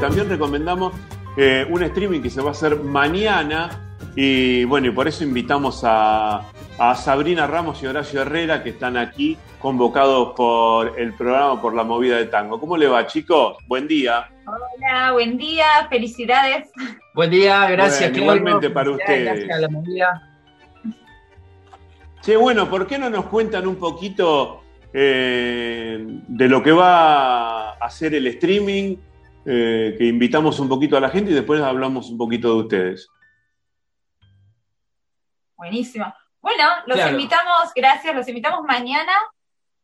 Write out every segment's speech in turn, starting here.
también recomendamos eh, un streaming que se va a hacer mañana. Y bueno, y por eso invitamos a, a Sabrina Ramos y Horacio Herrera, que están aquí convocados por el programa por la movida de tango. ¿Cómo le va, chicos? Buen día. Hola, buen día, felicidades. Buen día, gracias. Bueno, igualmente para ustedes. Gracias a la movida. Che, bueno, ¿por qué no nos cuentan un poquito eh, de lo que va a hacer el streaming? Eh, que invitamos un poquito a la gente y después hablamos un poquito de ustedes. Buenísimo. Bueno, los Claro. invitamos, gracias, los invitamos mañana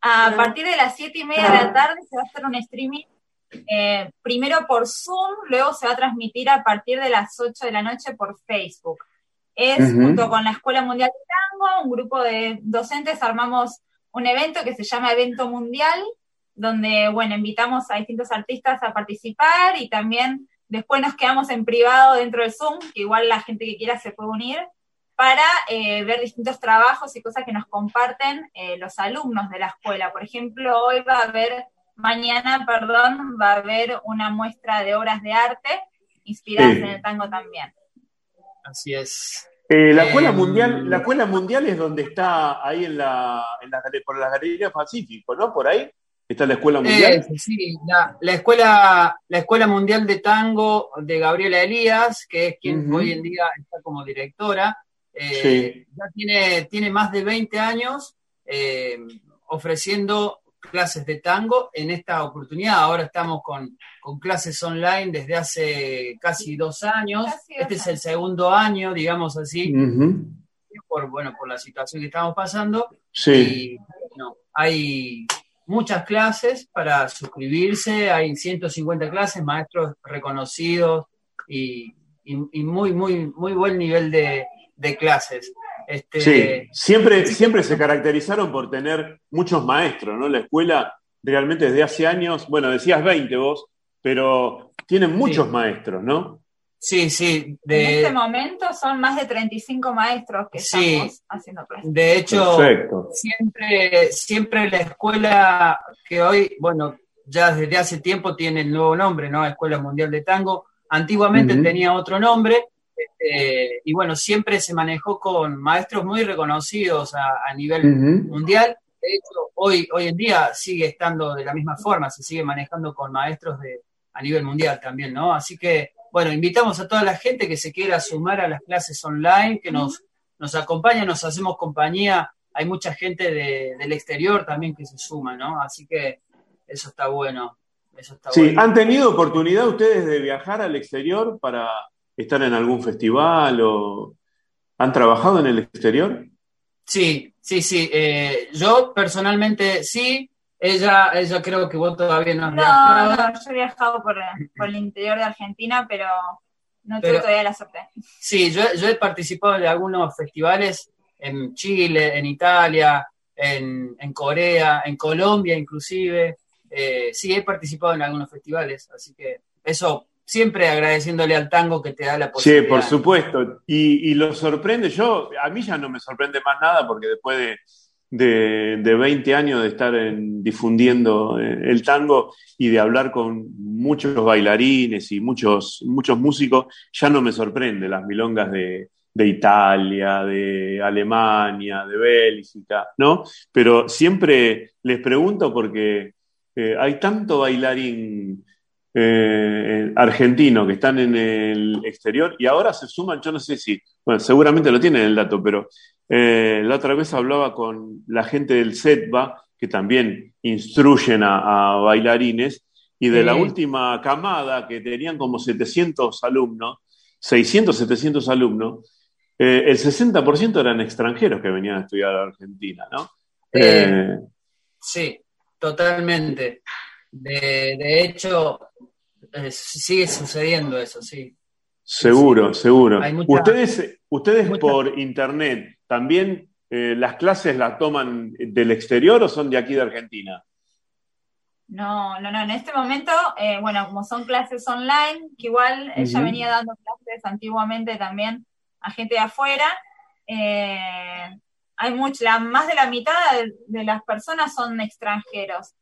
a partir de las siete y media de la tarde se va a hacer un streaming eh, primero por Zoom, luego se va a transmitir a partir de las 8 de la noche por Facebook. Es junto con la Escuela Mundial de Tango, un grupo de docentes armamos un evento que se llama Evento Mundial, donde, bueno, invitamos a distintos artistas a participar y también después nos quedamos en privado dentro del Zoom, que igual la gente que quiera se puede unir, para eh, ver distintos trabajos y cosas que nos comparten eh, los alumnos de la escuela. Por ejemplo, hoy va a haber, mañana, perdón, va a haber una muestra de obras de arte inspiradas Sí. en el tango también. Así es. Eh, la Eh, escuela mundial, la escuela mundial es donde está ahí en la, en la por la galería Pacífico, ¿no? Por ahí está la escuela mundial. Eh, sí, la, la escuela, la Escuela Mundial de Tango de Gabriela Elías, que es quien hoy en día está como directora, eh, Sí. ya tiene, tiene más de 20 años eh, ofreciendo clases de tango en esta oportunidad. Ahora estamos con, con clases online desde hace casi dos años. Casi este es el segundo año, digamos así, por, bueno, por la situación que estamos pasando. Sí. Y bueno, hay muchas clases para suscribirse, hay 150 clases, maestros reconocidos y, y- y muy, muy, muy buen nivel de, de clases. Este, Sí, siempre, siempre se caracterizaron por tener muchos maestros, ¿no? La escuela realmente desde hace años, bueno, decías 20 vos, pero tienen muchos Sí. maestros, ¿no? Sí, sí. en De, este momento son más de 35 maestros que Sí. estamos haciendo clases. de hecho, Perfecto. siempre, siempre la escuela que hoy, bueno, ya desde hace tiempo tiene el nuevo nombre, ¿no? Escuela Mundial de Tango. Antiguamente tenía otro nombre, este, y bueno, siempre se manejó con maestros muy reconocidos a, a nivel mundial. De hecho, hoy, hoy en día sigue estando de la misma forma, se sigue manejando con maestros de, a nivel mundial también, ¿no? Así que, bueno, invitamos a toda la gente que se quiera sumar a las clases online, que nos, nos acompaña, nos hacemos compañía. Hay mucha gente de- del exterior también que se suma, ¿no? Así que eso está bueno. Eso está Sí, bueno. ¿han tenido oportunidad ustedes de viajar al exterior para estar en algún festival o han trabajado en el exterior? Sí, sí, sí. eh, yo personalmente sí. Ella, ella creo que vos todavía no has No, viajado. no, yo he viajado por, por el interior de Argentina, pero no tuve todavía la suerte. Sí, yo, yo he participado de algunos festivales en Chile, en Italia, en, en Corea, en Colombia inclusive. Eh, sí, he participado en algunos festivales, así que eso siempre agradeciéndole al tango que te da la Sí, posibilidad. por supuesto. Y, y lo sorprende, yo, a mí ya no me sorprende más nada porque después de, de, de 20 años de estar en- difundiendo eh, el tango y de hablar con muchos bailarines y muchos, muchos músicos, ya no me sorprende las milongas de, de Italia, de Alemania, de Bélgica, ¿no? Pero siempre les pregunto porque eh, hay tanto bailarín eh, argentino que están en el exterior y ahora se suman, yo no sé si, bueno, seguramente lo tienen el dato, pero eh, la otra vez hablaba con la gente del SETBA, que también instruyen a, a bailarines, y de Sí. la última camada, que tenían como 700 alumnos, 600, 700 alumnos, eh, el 60% eran extranjeros que venían a estudiar a Argentina, ¿no? Eh, Eh, Sí, totalmente. De, de hecho, sigue sucediendo eso, sí. Seguro, seguro. Mucha- ustedes ustedes mucha- por internet también eh, las clases las toman del exterior o son de aquí de Argentina? No, no, no. En este momento, eh, bueno, como son clases online, que igual ella venía dando clases antiguamente también a gente de afuera, eh, hay mucha, la- más de la mitad de, de las personas son extranjeros.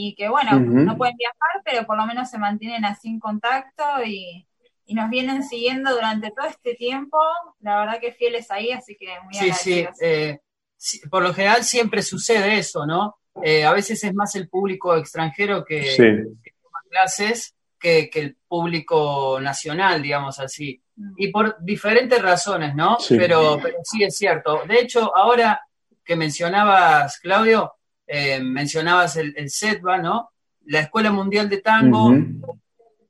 Y que bueno, no pueden viajar, pero por lo menos se mantienen así en contacto y, nos vienen siguiendo durante todo este tiempo, la verdad que fieles ahí, así que muy sí, eh, sí, por lo general siempre sucede eso, ¿no? Eh, a veces es más el público extranjero que, toma clases que, el público nacional, digamos así. Mm. Y por diferentes razones, ¿no? Pero, pero sí es cierto. De hecho, ahora que mencionabas, Claudio, eh, mencionabas el, el SETBA, ¿no? La Escuela Mundial de Tango, el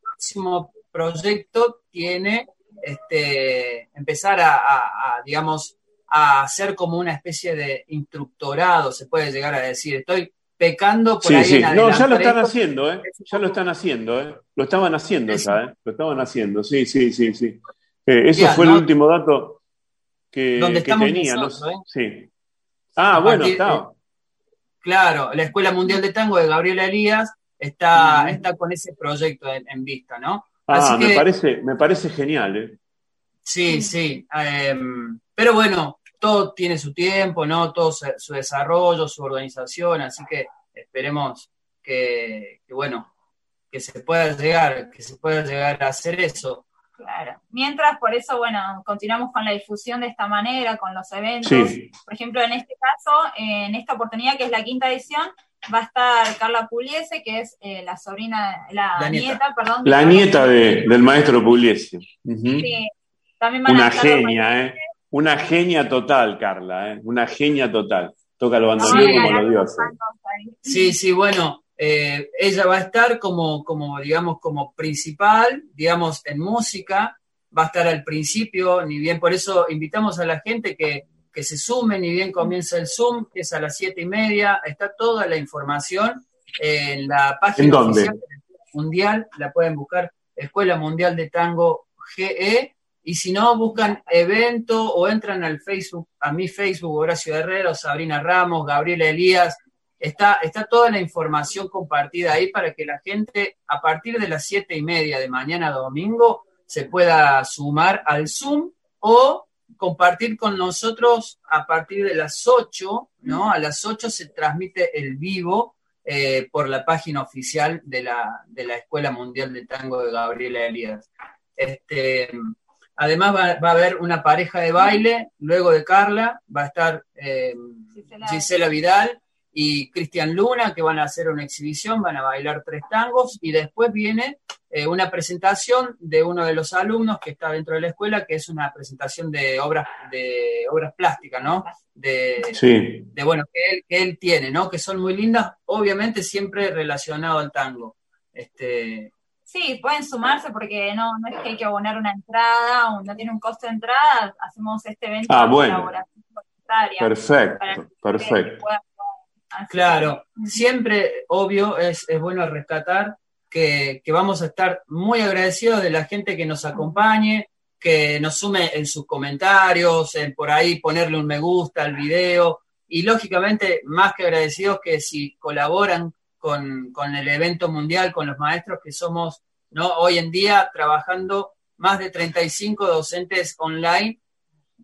próximo proyecto tiene este, empezar a, digamos, a hacer como una especie de instructorado, se puede llegar a decir. Estoy pecando por ahí. Sí. no, ya lo están haciendo, ¿eh? Ya lo están haciendo, ¿eh? Lo estaban haciendo ya, ¿eh? Lo estaban haciendo, sí, sí, sí, sí. Eh, eso fue el último dato que, que tenía, ¿no? ¿eh? Sí. Ah, bueno, está. Claro, la Escuela Mundial de Tango de Gabriela Elías está, está con ese proyecto en, vista, ¿no? Ah, me, parece, me parece genial, ¿eh? Sí, sí. Em, pero bueno, todo tiene su tiempo, ¿no? Todo su desarrollo, su organización, así que esperemos que, que, bueno, que se pueda llegar, que se pueda llegar a hacer eso. Claro. Mientras, por eso, bueno, continuamos con la difusión de esta manera, con los eventos. Por ejemplo, en este caso, en esta oportunidad, que es la quinta edición, va a estar Carla Pugliese, que es eh, la sobrina, la, nieta. perdón. La nieta del maestro Pugliese. Sí. También Una genia, ¿eh? Una genia total, Carla, ¿eh? Una genia total. Toca lo bandoneón como los dioses. Sí, sí, bueno, eh, ella va a estar como, como, digamos, como principal, digamos, en música, va a estar al principio, ni bien por eso invitamos a la gente que, que se sume, ni bien comienza el Zoom, que es a las siete y media, está toda la información en la página oficial mundial, la pueden buscar, Escuela Mundial de Tango GE, y si no, buscan evento o entran al Facebook, a mi Facebook, Horacio Herrero, Sabrina Ramos, Gabriela Elías, Está, está toda la información compartida ahí para que la gente a partir de las siete y media de mañana domingo se pueda sumar al Zoom o compartir con nosotros a partir de las 8, ¿no? A las 8 se transmite el vivo eh, por la página oficial de la, de la Escuela Mundial de Tango de Gabriela Elías. Este, además va, a haber una pareja de baile, luego de Carla, va a estar eh, Gisela Vidal y Cristian Luna, que van a hacer una exhibición, van a bailar tres tangos, y después viene eh, una presentación de uno de los alumnos que está dentro de la escuela, que es una presentación de obras, de obras plásticas, ¿no? De, de bueno, que él, tiene, ¿no? Que son muy lindas, obviamente siempre relacionado al tango. Este, Sí, pueden sumarse porque no, no es que hay que abonar una entrada, no tiene un costo de entrada, hacemos este evento ah, bueno. Perfecto, perfecto. Claro, siempre, obvio, es, bueno rescatar que, vamos a estar muy agradecidos de la gente que nos acompañe, que nos sume en sus comentarios, en por ahí ponerle un me gusta al video y lógicamente más que agradecidos que si colaboran con, con, el evento mundial, con los maestros que somos ¿no? hoy en día trabajando más de 35 docentes online,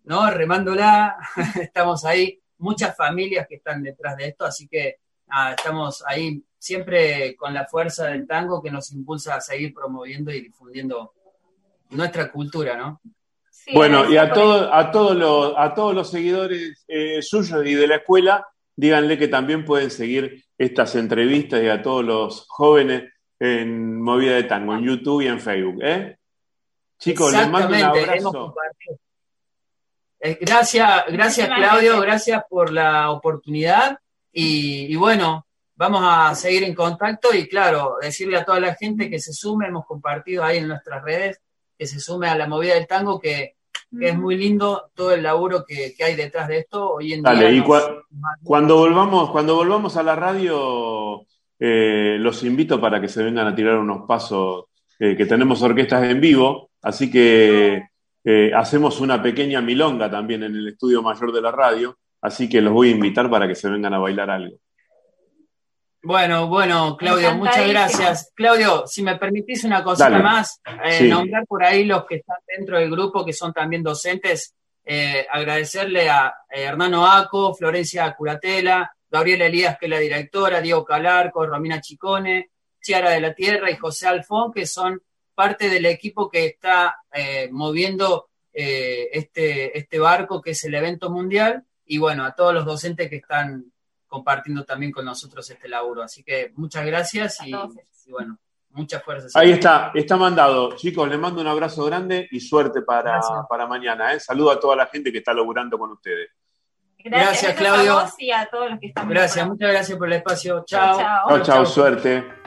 ¿no? remándola, estamos ahí muchas familias que están detrás de esto, así que estamos ahí siempre con la fuerza del tango que nos impulsa a seguir promoviendo y difundiendo nuestra cultura, ¿no? bueno, y a, todo, a, todos los, a todos los seguidores eh, suyos y de la escuela, díganle que también pueden seguir estas entrevistas y a todos los jóvenes en Movida de Tango, en YouTube y en Facebook. ¿eh? Chicos, les mando un abrazo. Eh, gracias, gracias Claudio, gracias. por la oportunidad. Y, bueno, vamos a seguir en contacto y claro, decirle a toda la gente que se sume, hemos compartido ahí en nuestras redes, que se sume a la movida del tango, que, es muy lindo todo el laburo que, hay detrás de esto. Hoy en día. y cuando volvamos, cuando volvamos a la radio, eh, los invito para que se vengan a tirar unos pasos, eh, que tenemos orquestas en vivo, así que eh, hacemos una pequeña milonga también en el estudio mayor de la radio, así que los voy a invitar para que se vengan a bailar algo. Bueno, bueno, Claudio, muchas gracias. Claudio, si me permitís una cosita más, eh, nombrar por ahí los que están dentro del grupo, que son también docentes, eh, agradecerle a Hernano Aco, Florencia Curatela, Gabriela Elías, que es la directora, Diego Calarco, Romina Chicone, Chiara de la Tierra y José Alfón, que son parte del equipo que está eh, moviendo eh, este, este barco que es el evento mundial y bueno, a todos los docentes que están compartiendo también con nosotros este laburo. Así que muchas gracias y, bueno, muchas fuerzas. Ahí está, está mandado. Chicos, les mando un abrazo grande y suerte para, para mañana. ¿eh? Saludo a toda la gente que está laburando con ustedes. Gracias, Claudio. A y a todos los que están Gracias, muchas gracias por el espacio. Chao. Chao, chao, suerte.